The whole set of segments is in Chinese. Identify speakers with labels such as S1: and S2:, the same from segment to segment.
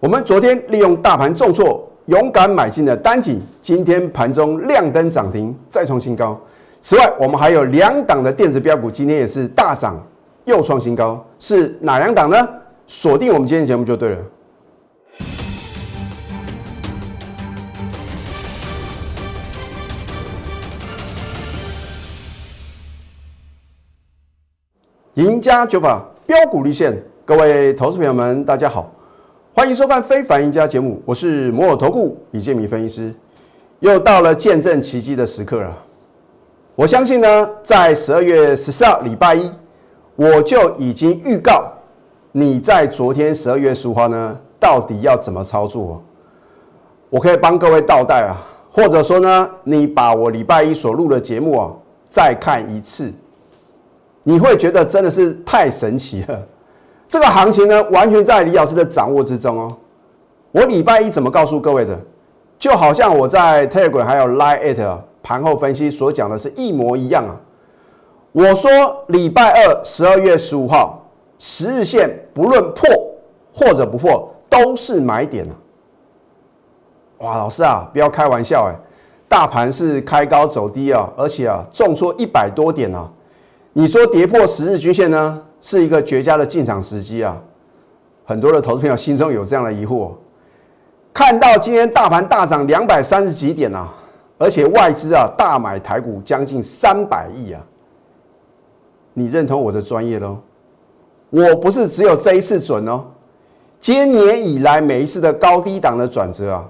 S1: 我们昨天利用大盘重挫，勇敢买进的单井，今天盘中亮灯涨停，再创新高。此外，我们还有两档的电子标股，今天也是大涨，又创新高，是哪两档呢？锁定我们今天节目就对了。赢家九法标股立现，各位投资朋友们，大家好，欢迎收看《非凡赢家》节目，我是摩尔投顾李建民分析师，又到了见证奇迹的时刻了。我相信呢，在十二月十四号礼拜一，我就已经预告你在昨天十二月十五号呢，到底要怎么操作？我可以帮各位倒带啊，或者说呢，你把我礼拜一所录的节目啊，再看一次。你会觉得真的是太神奇了，这个行情呢，完全在李老师的掌握之中哦。我礼拜一怎么告诉各位的，就好像我在 Telegram 还有 Line at 盘后分析所讲的是一模一样啊。我说礼拜二十二月十五号十日线不论破或者不破都是买点啊。哇，老师啊，不要开玩笑哎，大盘是开高走低啊，而且啊重挫一百多点啊。你说跌破十日均线呢，是一个绝佳的进场时机啊！很多的投资朋友心中有这样的疑惑，看到今天大盘大涨两百三十几点啊，而且外资啊大买台股将近三百亿啊，你认同我的专业喽？我不是只有这一次准哦，今年以来每一次的高低档的转折啊，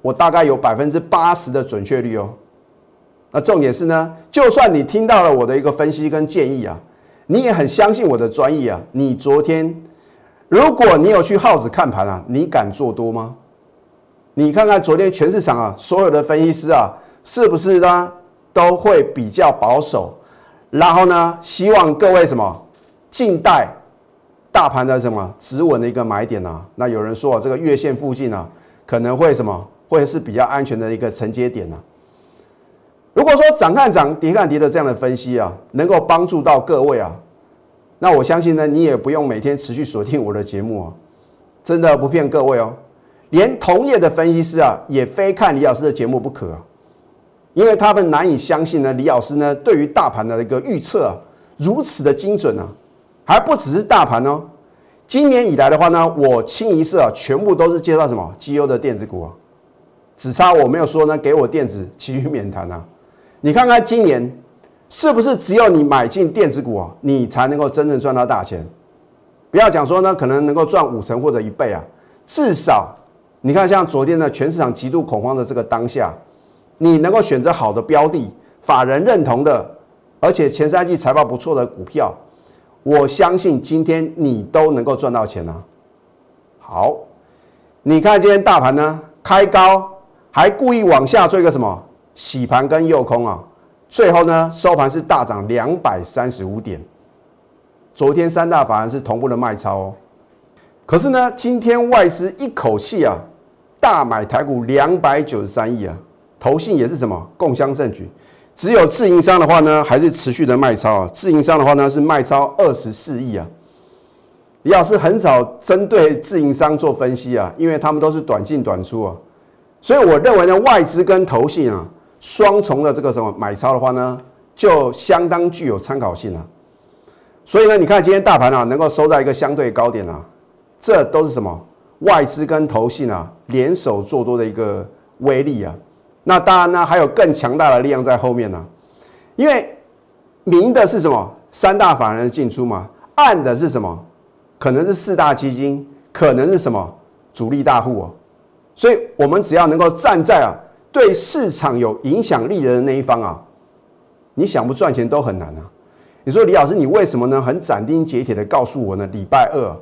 S1: 我大概有百分之八十的准确率哦。那重点是呢，就算你听到了我的一个分析跟建议啊，你也很相信我的专业啊。你昨天，如果你有去耗子看盘啊，你敢做多吗？你看看昨天全市场啊，所有的分析师啊，是不是呢都会比较保守？然后呢，希望各位什么静待大盘的什么止稳的一个买点啊？那有人说啊这个月线附近啊，可能会什么会是比较安全的一个承接点呢？如果说涨看涨，跌看跌的这样的分析啊，能够帮助到各位啊，那我相信呢，你也不用每天持续锁定我的节目啊，真的不骗各位哦，连同业的分析师啊，也非看李老师的节目不可啊，因为他们难以相信呢，李老师呢对于大盘的一个预测啊，如此的精准啊，还不只是大盘哦，今年以来的话呢，我清一色啊，全部都是介绍什么绩优的电子股啊，只差我没有说呢，给我电子其余免谈啊。你看看今年是不是只有你买进电子股啊，你才能够真正赚到大钱？不要讲说呢，可能能够赚五成或者一倍啊，至少你看像昨天的全市场极度恐慌的这个当下，你能够选择好的标的，法人认同的，而且前三季财报不错的股票，我相信今天你都能够赚到钱啊。好，你看今天大盘呢开高，还故意往下做一个什么？洗盘跟诱空啊，最后呢收盘是大涨两百三十五点。昨天三大法人是同步的卖超哦，可是呢今天外资一口气啊大买台股两百九十三亿啊，投信也是什么共襄盛举，只有自营商的话呢还是持续的卖超啊，自营商的话呢是卖超二十四亿啊。李老师很少针对自营商做分析啊，因为他们都是短进短出啊，所以我认为呢外资跟投信啊。双重的这个什么买超的话呢，就相当具有参考性了。所以呢，你看今天大盘啊，能够收在一个相对高点啊，这都是什么外资跟投信啊联手做多的一个威力啊。那当然呢，还有更强大的力量在后面呢。因为明的是什么？三大法人进出嘛。暗的是什么？可能是四大基金，可能是什么主力大户哦。所以我们只要能够站在啊。对市场有影响力的那一方啊，你想不赚钱都很难啊。你说李老师，你为什么呢？很斩钉截铁的告诉我呢？礼拜二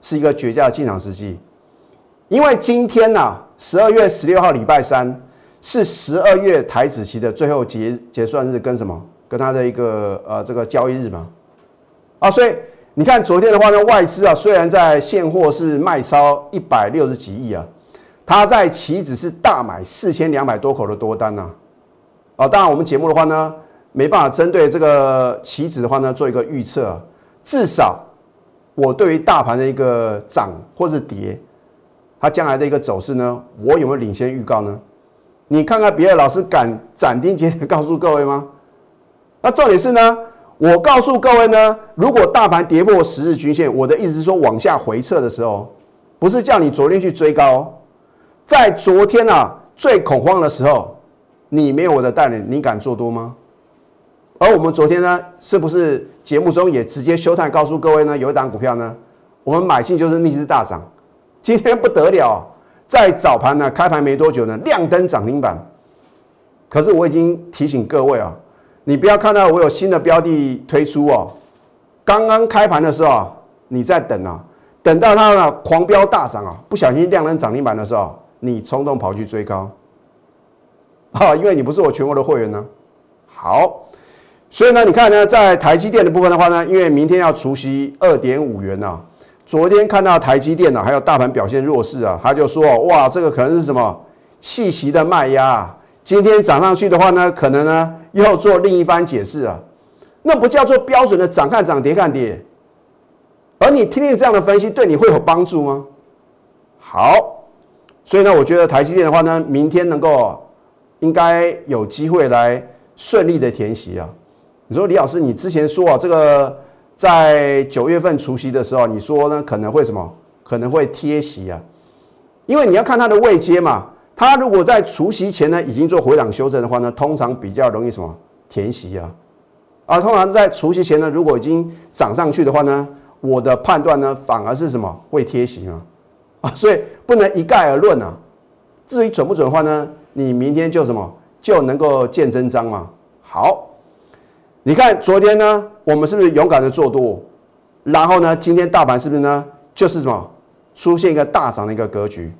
S1: 是一个绝佳的进场时机，因为今天呢，十二月十六号礼拜三是十二月台子期的最后结结算日，跟什么？跟它的一个呃这个交易日嘛。啊，所以你看昨天的话呢，外资啊虽然在现货是卖超一百六十几亿啊。他在期指是大买四千两百多口的多单呢，哦，当然我们节目的话呢，没办法针对这个期指的话呢做一个预测，至少我对于大盘的一个涨或是跌，它将来的一个走势呢，我有没有领先预告呢？你看看别的老师敢斩钉截铁告诉各位吗？那重点是呢，我告诉各位呢，如果大盘跌破十日均线，我的意思是说往下回撤的时候，不是叫你昨天去追高，在昨天啊最恐慌的时候，你没有我的带领，你敢做多吗？而我们昨天呢，是不是节目中也直接休探告诉各位呢？有一档股票呢，我们买进就是逆势大涨，今天不得了，在早盘呢开盘没多久呢，亮灯涨停板。可是我已经提醒各位啊，你不要看到我有新的标的推出哦，刚刚开盘的时候啊，你在等啊，等到它呢狂飙大涨啊，不小心亮灯涨停板的时候，你冲动跑去追高，啊，因为你不是我全国的会员呢。好。所以呢，你看呢，在台积电的部分的话呢，因为明天要除息二点五元呐。昨天看到台积电呢，还有大盘表现弱势啊，他就说哇，这个可能是什么气息的卖压。今天涨上去的话呢，可能呢又做另一番解释啊。那不叫做标准的涨看涨跌看跌。而你听听这样的分析，对你会有帮助吗？好，所以呢，我觉得台积电的话呢，明天能够应该有机会来顺利的填息啊。你说李老师，你之前说啊，这个在九月份除夕的时候，你说呢可能会什么？可能会贴息啊，因为你要看它的位阶嘛。它如果在除夕前呢已经做回档修正的话呢，通常比较容易什么填息啊。啊，通常在除夕前呢，如果已经涨上去的话呢，我的判断呢反而是什么会贴息。啊，所以不能一概而论啊。至于准不准的话呢，你明天就什么就能够见真章嘛。好。你看昨天呢，我们是不是勇敢的做多？然后呢，今天大盘是不是呢，就是什么出现一个大涨的一个格局？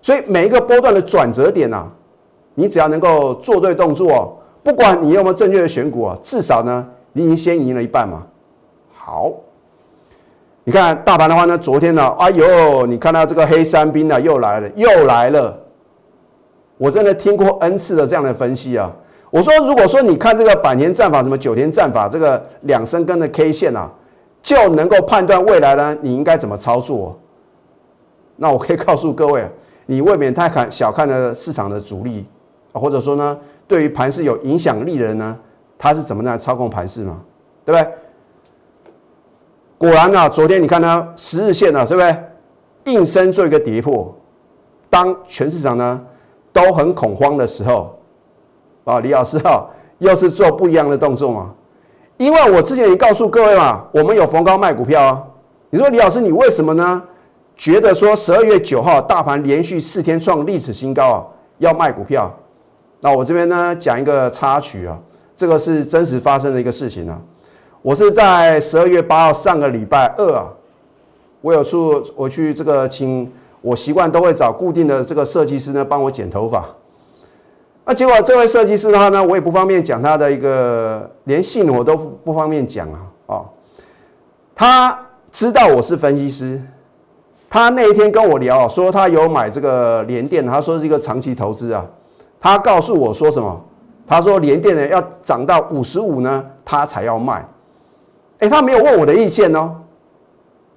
S1: 所以每一个波段的转折点呐，你只要能够做对动作，不管你有没有正确的选股啊，至少呢，你已经先赢了一半嘛。好，你看大盘的话呢，昨天呢，哎呦，你看到这个黑山兵呢又来了，又来了。我真的听过 N 次的这样的分析啊。我说，如果说你看这个百年战法、什么九天战法，这个两升根的 K 线啊，就能够判断未来呢，你应该怎么操作？那我可以告诉各位，你未免太看小看了市场的主力啊，或者说呢，对于盘势有影响力的人呢，他是怎么来操控盘势嘛？对不对？果然呢，昨天你看它，十日线呢，对不对？应声做一个跌破，当全市场呢都很恐慌的时候。啊，李老师哈，又是做不一样的动作嘛？因为我之前已经告诉各位嘛，我们有逢高卖股票啊。你说李老师，你为什么呢？觉得说十二月九号大盘连续四天创历史新高啊，要卖股票？那我这边呢讲一个插曲啊，这个是真实发生的一个事情啊。我是在十二月八号上个礼拜二啊，我有处我去这个请我习惯都会找固定的这个设计师呢帮我剪头发。那结果这位设计师的话呢，我也不方便讲他的一个连姓我都不方便讲啊。哦，他知道我是分析师，他那一天跟我聊说他有买这个联电，他说是一个长期投资啊。他告诉我说什么？他说联电呢要涨到五十五呢，他才要卖。哎，他没有问我的意见哦。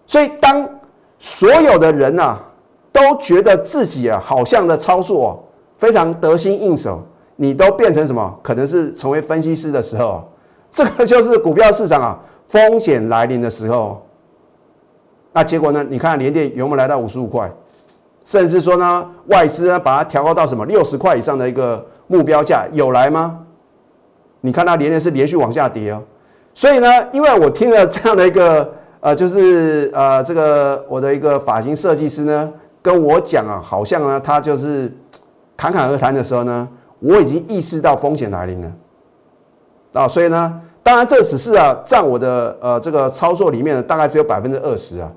S1: 所以当所有的人呐都觉得自己啊好像的操作。非常得心应手，你都变成什么？可能是成为分析师的时候，这个就是股票市场啊风险来临的时候。那结果呢？你看连电有没有来到五十五块？甚至说呢，外资呢把它调高到什么六十块以上的一个目标价，有来吗？你看它连电是连续往下跌哦。所以呢，因为我听了这样的一个呃，就是呃，这个我的一个发型设计师呢跟我讲啊，好像呢他就是。侃侃而谈的时候呢，我已经意识到风险来临了啊，所以呢，当然这只是啊，占我的呃这个操作里面大概只有百分之二十啊，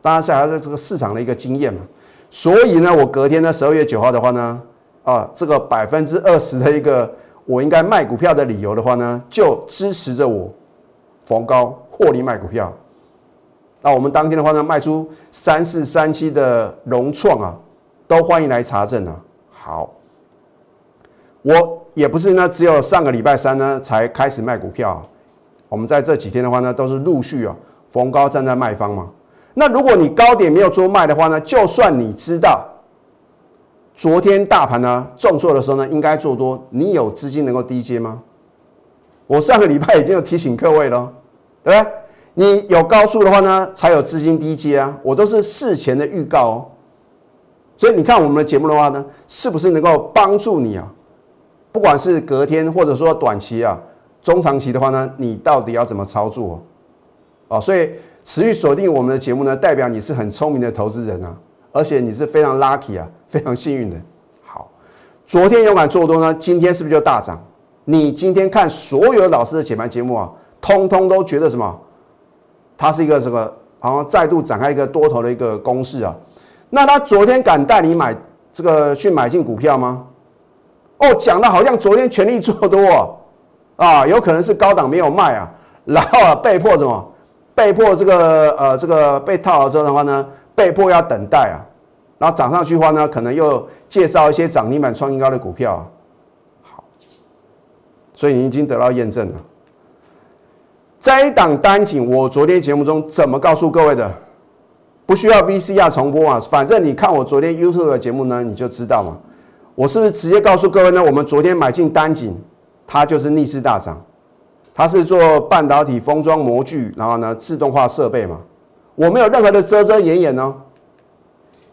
S1: 当然是还是这个市场的一个经验嘛，所以呢，我隔天呢十二月九号的话呢，啊这个百分之二十的一个我应该卖股票的理由的话呢，就支持着我逢高获利卖股票。那我们当天的话呢，卖出三四三七的融创啊，都欢迎来查证啊。好，我也不是呢，只有上个礼拜三呢才开始卖股票。我们在这几天的话呢，都是陆续啊逢高站在卖方嘛。那如果你高点没有做卖的话呢，就算你知道昨天大盘呢重挫的时候呢，应该做多，你有资金能够低接吗？我上个礼拜已经有提醒各位了，对不对？你有高速的话呢，才有资金低接啊，我都是事前的预告哦。所以你看我们的节目的话呢，是不是能够帮助你啊？不管是隔天或者说短期啊、中长期的话呢，你到底要怎么操作？哦，所以持续锁定我们的节目呢，代表你是很聪明的投资人啊，而且你是非常 lucky 啊，非常幸运的。好，昨天勇敢做多呢，今天是不是就大涨？你今天看所有老师的解盘节目啊，通通都觉得什么？它是一个这个好像再度展开一个多头的一个攻势啊。那他昨天敢带你买这个去买进股票吗？哦，讲的好像昨天全力做多啊，有可能是高档没有卖啊，然后啊被迫什么？被迫这个呃这个被套了之后的话呢，被迫要等待啊，然后涨上去的话呢，可能又介绍一些涨停板创新高的股票。所以你已经得到验证了。这一档单井，我昨天节目中怎么告诉各位的？不需要 VCR 重播啊，反正你看我昨天 YouTube 的节目呢，你就知道嘛。我是不是直接告诉各位呢？我们昨天买进单井，它就是逆势大涨，它是做半导体封装模具，然后呢自动化设备嘛。我没有任何的遮遮掩掩哦。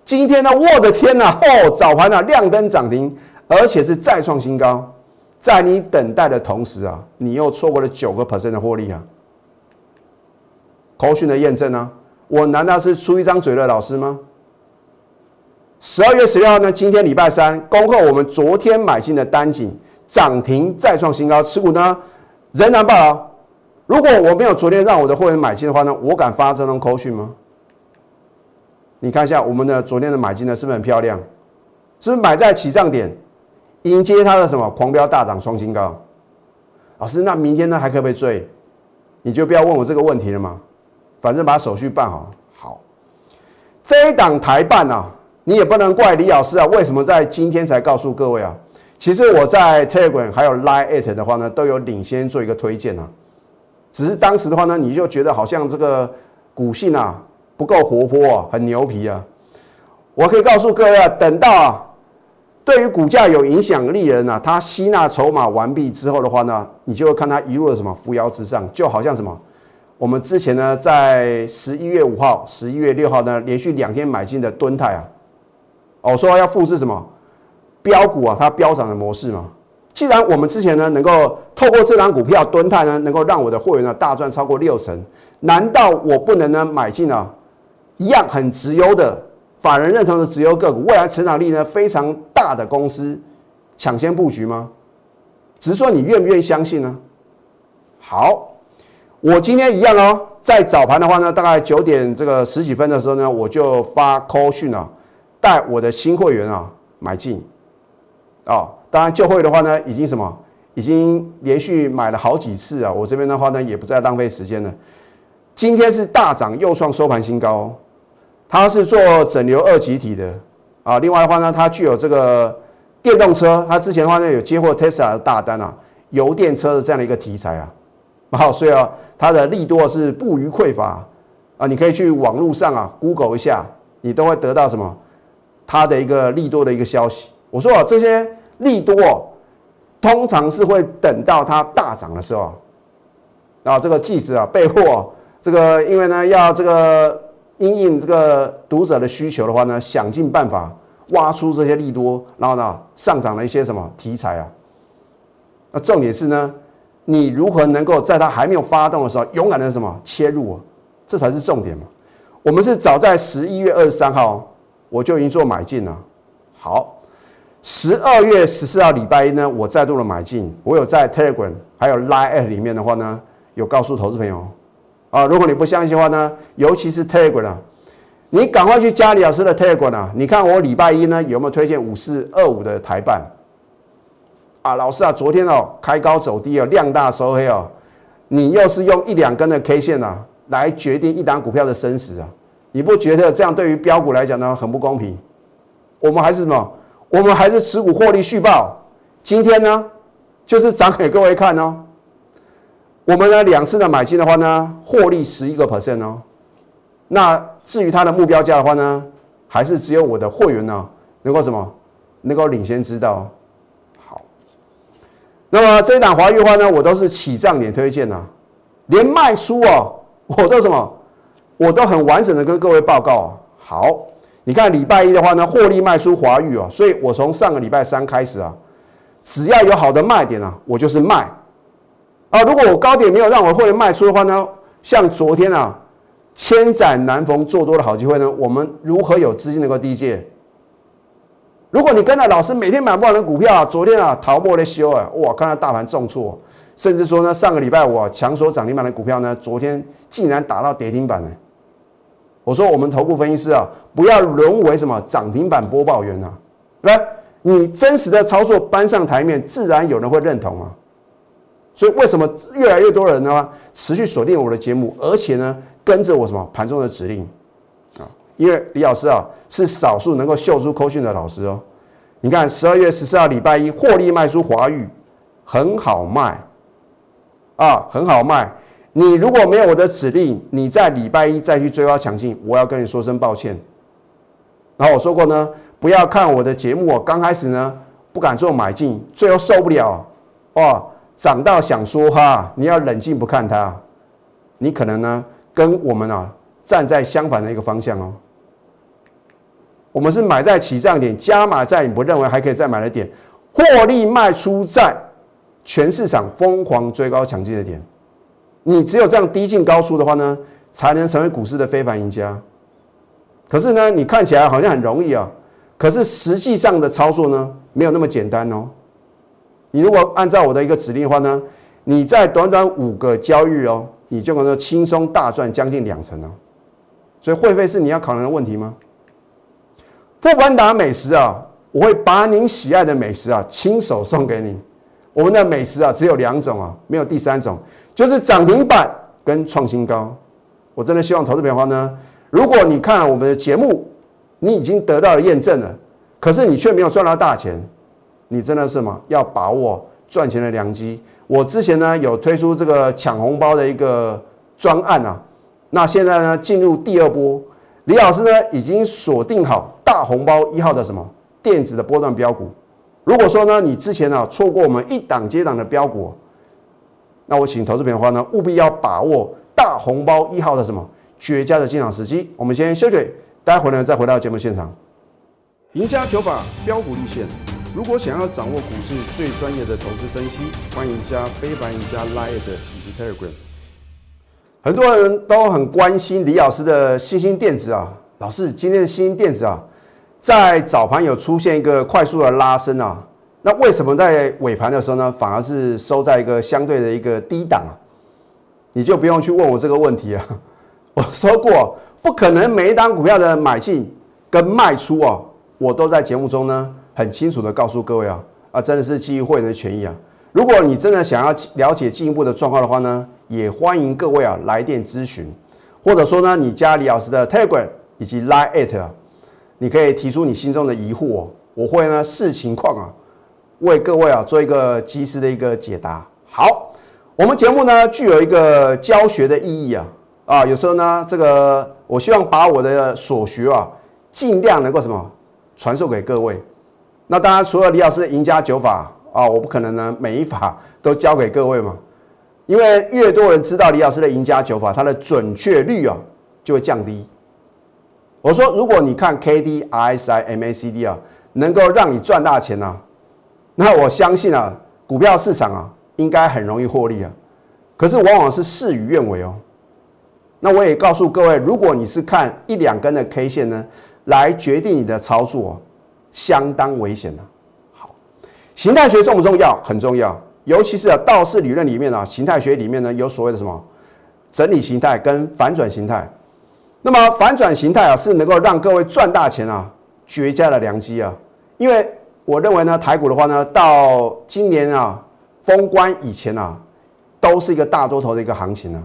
S1: 今天呢，我的天呐，哦，早盘啊亮灯涨停，而且是再创新高，在你等待的同时啊，你又错过了九个 percent 的获利啊。口讯的验证呢？我难道是出一张嘴的老师吗？十二月十六号呢？今天礼拜三，恭贺我们昨天买进的单井涨停再创新高，持股呢仍然爆了。如果我没有昨天让我的会员买进的话呢，我敢发这种口讯吗？你看一下我们的昨天的买进呢，是不是很漂亮？是不是买在起涨点，迎接它的什么狂飙大涨创新高？老师，那明天呢还可不可以追？你就不要问我这个问题了吗？反正把手续办好，好。这一档台办啊，你也不能怪李老师啊，为什么在今天才告诉各位啊？其实我在 Telegram 还有 Line It 的话呢，都有领先做一个推荐啊。只是当时的话呢，你就觉得好像这个股性啊不够活泼啊，很牛皮啊。我可以告诉各位啊，等到啊，对于股价有影响力的人啊，他吸纳筹码完毕之后的话呢，你就会看他一路的什么扶摇直上，就好像什么。我们之前呢，在十一月五号、十一月六号呢，连续两天买进的敦泰啊，哦，说要复制什么标股啊，它飙涨的模式嘛。既然我们之前呢，能够透过这张股票敦泰呢，能够让我的会员呢大赚超过六成，难道我不能呢买进啊一样很直优的法人认同的直优个股，未来成长力呢非常大的公司抢先布局吗？只是说你愿不愿意相信呢？好。我今天一样哦，在早盘的话呢，大概九点这个十几分的时候呢，我就发 call 讯啊，带我的新会员啊买进，啊，当然旧会的话呢，已经什么，已经连续买了好几次啊，我这边的话呢，也不再浪费时间了。今天是大涨，又创收盘新高，它是做整流二极体的啊，另外的话呢，它具有这个电动车，它之前的话呢有接获 Tesla 的大单啊，油电车的这样的一个题材啊。好，所以啊，它的利多是不予匮乏啊！你可以去网络上啊，Google 一下，你都会得到什么？它的一个利多的一个消息。我说啊，这些利多通常是会等到它大涨的时候啊，这个记者啊，备货这个，因为呢要这个因应这个读者的需求的话呢，想尽办法挖出这些利多，然后呢上涨的一些什么题材啊？那重点是呢？你如何能够在它还没有发动的时候勇敢的什么切入啊？这才是重点嘛。我们是早在十一月二十三号我就已经做买进了。好，十二月十四号礼拜一呢，我再度的买进。我有在 Telegram 还有 Line 里面的话呢，有告诉投资朋友啊。如果你不相信的话呢，尤其是 Telegram 啊，你赶快去加李老师的 Telegram 啊。你看我礼拜一呢有没有推荐五四二五的台办？啊，老师啊，昨天哦开高走低哦，量大收黑哦，你又是用一两根的 K 线啊来决定一档股票的生死啊？你不觉得这样对于标股来讲呢很不公平？我们还是什么？我们还是持股获利续报。今天呢就是涨给各位看哦。我们呢两次的买进的话呢，获利十一个 percent 哦。那至于它的目标价的话呢，还是只有我的会员呢能够什么能够领先知道。好，那么这一档华玉的话呢，我都是起涨点推荐啊，连卖出哦，我都什么，我都很完整的跟各位报告啊。好，你看礼拜一的话呢，获利卖出华玉哦，所以我从上个礼拜三开始啊，只要有好的卖点啊，我就是卖啊。如果我高点没有让我会员卖出的话呢，像昨天啊。千载难逢做多的好机会呢？我们如何有资金能够低借？如果你跟着老师每天买不完的股票啊，昨天啊逃莫的修啊，哇，看到大盘重挫，甚至说呢，上个礼拜五强锁涨停板的股票呢，昨天竟然打到跌停板呢。我说我们投顾分析师啊，不要沦为什么涨停板播报员啊，来，你真实的操作搬上台面，自然有人会认同啊。所以为什么越来越多人呢持续锁定我的节目，而且呢？跟着我什么盘中的指令啊？因为李老师啊是少数能够秀出口讯的老师哦。你看十二月十四号礼拜一获利卖出华玉，很好卖啊，很好卖。你如果没有我的指令，你在礼拜一再去追高抢进，我要跟你说声抱歉。然后我说过呢，不要看我的节目，我刚开始呢不敢做买进，最后受不了哇，涨到想说哈，你要冷静不看它，你可能呢。跟我们啊站在相反的一个方向哦，我们是买在起涨点，加码在你不认为还可以再买的点，获利卖出在全市场疯狂追高抢进的点，你只有这样低进高出的话呢，才能成为股市的非凡赢家。可是呢，你看起来好像很容易啊，可是实际上的操作呢，没有那么简单哦。你如果按照我的一个指令的话呢，你在短短五个交易哦。你就可能轻松大赚将近两成哦，所以会费是你要考量的问题吗？富邦达美食啊，我会把您喜爱的美食啊亲手送给你。我们的美食啊只有两种啊，没有第三种，就是涨停板跟创新高。我真的希望投资朋友呢，如果你看了我们的节目，你已经得到了验证了，可是你却没有赚到大钱，你真的是吗？要把握赚钱的良机。我之前呢有推出这个抢红包的一个专案啊，那现在呢进入第二波，李老师呢已经锁定好大红包一号的什么电子的波段标股。如果说呢你之前呢错过我们一档接档的标股，那我请投资朋友的话呢务必要把握大红包一号的什么绝佳的进场时机。我们先休息，待会呢再回到节目现场，赢家九法标股立线。如果想要掌握股市最专业的投资分析，欢迎加非凡、加 Line 以及 Telegram。很多人都很关心李老师的新兴电子啊，老师，今天的新兴电子啊，在早盘有出现一个快速的拉升啊，那为什么在尾盘的时候呢，反而是收在一个相对的一个低档啊？你就不用去问我这个问题啊。我说过，不可能每一单股票的买进跟卖出啊，我都在节目中呢。很清楚的告诉各位啊，啊，真的是基于会员的权益啊。如果你真的想要了解进一步的状况的话呢，也欢迎各位啊来电咨询，或者说呢，你加李老师的 Telegram 以及 Line at 啊，你可以提出你心中的疑惑，我会呢视情况啊，为各位啊做一个及时的一个解答。好，我们节目呢具有一个教学的意义啊，啊，有时候呢，这个我希望把我的所学啊，尽量能够什么传授给各位。那当然，除了李老师的赢家九法啊，我不可能呢每一法都教给各位嘛，因为越多人知道李老师的赢家九法，它的准确率啊就会降低。我说，如果你看 K D R S I M A C D 啊，能够让你赚大钱呢，那我相信啊，股票市场啊应该很容易获利啊。可是往往是事与愿违哦。那我也告诉各位，如果你是看一两根的 K 线呢，来决定你的操作。相当危险的。好，形态学重不重要？很重要，尤其是啊，道氏理论里面啊，形态学里面呢有所谓的什么整理形态跟反转形态。那么反转形态啊，是能够让各位赚大钱啊，绝佳的良机啊。因为我认为呢，台股的话呢，到今年啊封关以前啊，都是一个大多头的一个行情啊。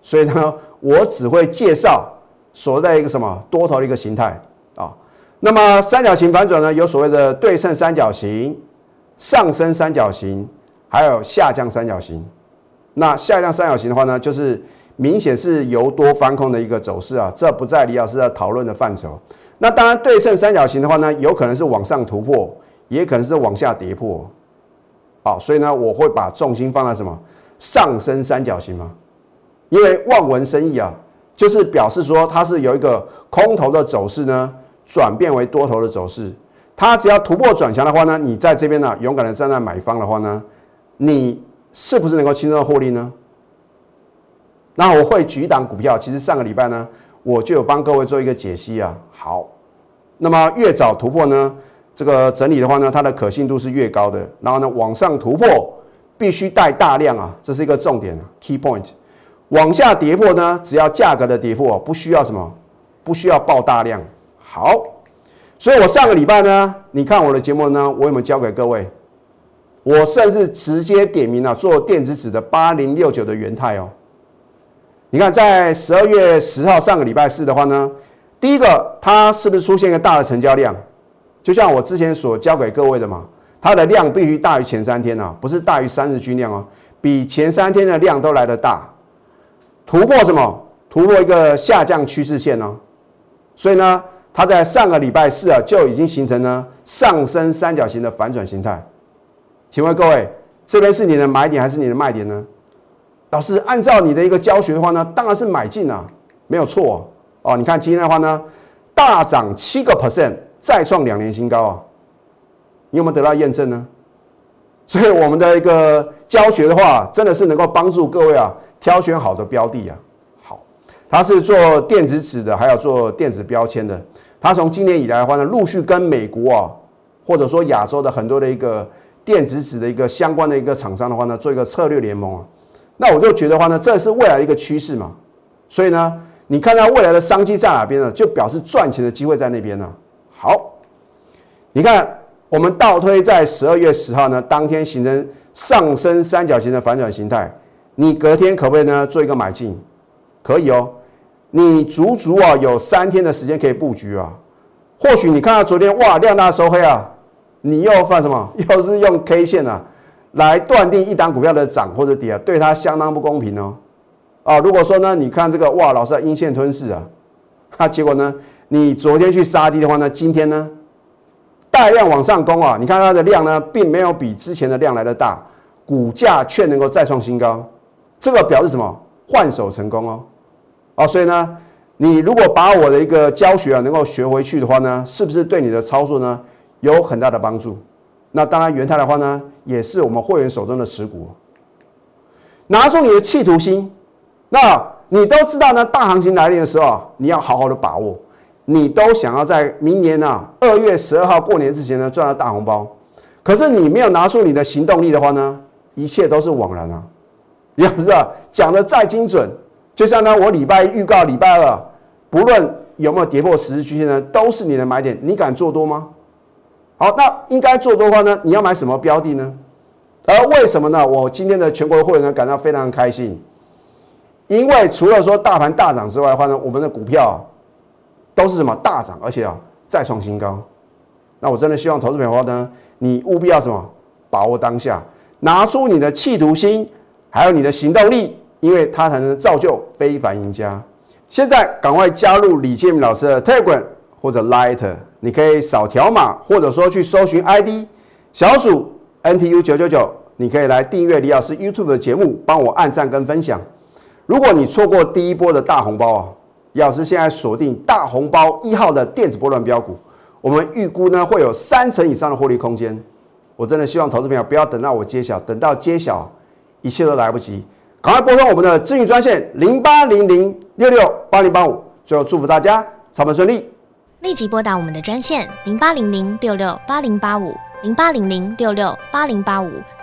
S1: 所以呢，我只会介绍所谓的一个什么多头的一个形态。那么三角形反转呢，有所谓的对称三角形、上升三角形，还有下降三角形。那下降三角形的话呢，就是明显是由多翻空的一个走势啊，这不在李老师的讨论的范畴。那当然，对称三角形的话呢，有可能是往上突破，也可能是往下跌破。好，所以呢，我会把重心放在什么上升三角形嘛？因为望文生义啊，就是表示说它是有一个空头的走势呢，转变为多头的走势。它只要突破转强的话呢，你在这边呢，勇敢的站在买方的话呢，你是不是能够轻松的获利呢？那我会举一档股票，其实上个礼拜呢，我就有帮各位做一个解析啊。好，那么越早突破呢，这个整理的话呢，它的可信度是越高的。然后呢，往上突破必须带大量啊，这是一个重点 key point。往下跌破呢，只要价格的跌破，不需要什么，不需要爆大量。好，所以我上个礼拜呢，你看我的节目呢，我有没有教给各位？我甚至直接点名了做电子纸的八零六九的元泰哦。你看，在十二月十号上个礼拜四的话呢，第一个它是不是出现一个大的成交量？就像我之前所教给各位的嘛，它的量必须大于前三天啊，不是大于三日均量哦，比前三天的量都来得大。突破什么？突破一个下降趋势线哦。所以呢，它在上个礼拜四啊就已经形成了上升三角形的反转形态。请问各位，这边是你的买点还是你的卖点呢？老师，按照你的一个教学的话呢，当然是买进啊，没有错哦。你看今天的话呢，大涨七个 percent，再创两年新高啊。你有没有得到验证呢？所以我们的一个教学的话，真的是能够帮助各位啊，挑选好的标的啊。好，它是做电子纸的，还有做电子标签的。它从今年以来的话呢，陆续跟美国啊，或者说亚洲的很多的一个电子纸的一个相关的一个厂商的话呢，做一个策略联盟啊。那我就觉得话呢，这是未来一个趋势嘛，所以呢，你看到未来的商机在哪边呢？就表示赚钱的机会在那边呢。好，你看我们倒推在十二月十号呢，当天形成上升三角形的反转形态，你隔天可不可以呢做一个买进？可以哦，你足足啊有三天的时间可以布局啊。或许你看到昨天哇量大收黑啊，你又犯什么？又是用 K 线啊？来断定一档股票的涨或者跌啊，对它相当不公平哦。啊，如果说呢，你看这个哇，老是阴线吞噬啊，那结果呢，你昨天去杀低的话呢，今天呢大量往上攻啊，你看它的量呢，并没有比之前的量来的大，股价却能够再创新高，这个表示什么？换手成功哦。好，所以呢，你如果把我的一个教学啊能够学回去的话呢，是不是对你的操作呢有很大的帮助？那当然，元泰的话呢，也是我们会员手中的持股。拿出你的企图心，那你都知道呢，大行情来临的时候，你要好好的把握。你都想要在明年呢二月十二号过年之前呢赚到大红包，可是你没有拿出你的行动力的话呢，一切都是枉然啊！你要知道，讲的再精准，就像呢我礼拜一预告礼拜二，不论有没有跌破十日均线呢，都是你的买点，你敢做多吗？好，那应该做多的话呢？你要买什么标的呢？而为什么呢？我今天的全国的会员呢感到非常开心，因为除了说大盘大涨之外的话呢，我们的股票都是什么大涨，而且啊再创新高。那我真的希望投资朋友呢，你务必要什么把握当下，拿出你的企图心，还有你的行动力，因为它才能造就非凡赢家。现在赶快加入李建明老师的 Telegram 或者 Light。你可以扫条码，或者说去搜寻 ID 小鼠 NTU 九九九，你可以来订阅李老师 YouTube 的节目，帮我按赞跟分享。如果你错过第一波的大红包啊，李老师现在锁定大红包一号的电子波段标股，我们预估呢会有三成以上的获利空间。我真的希望投资朋友不要等到我揭晓，等到揭晓一切都来不及，赶快拨通我们的咨询专线零八零零六六八零八五。最后祝福大家操盘顺利。
S2: 立即拨打我们的专线零八零零六六八零八五零八零零六六八零八五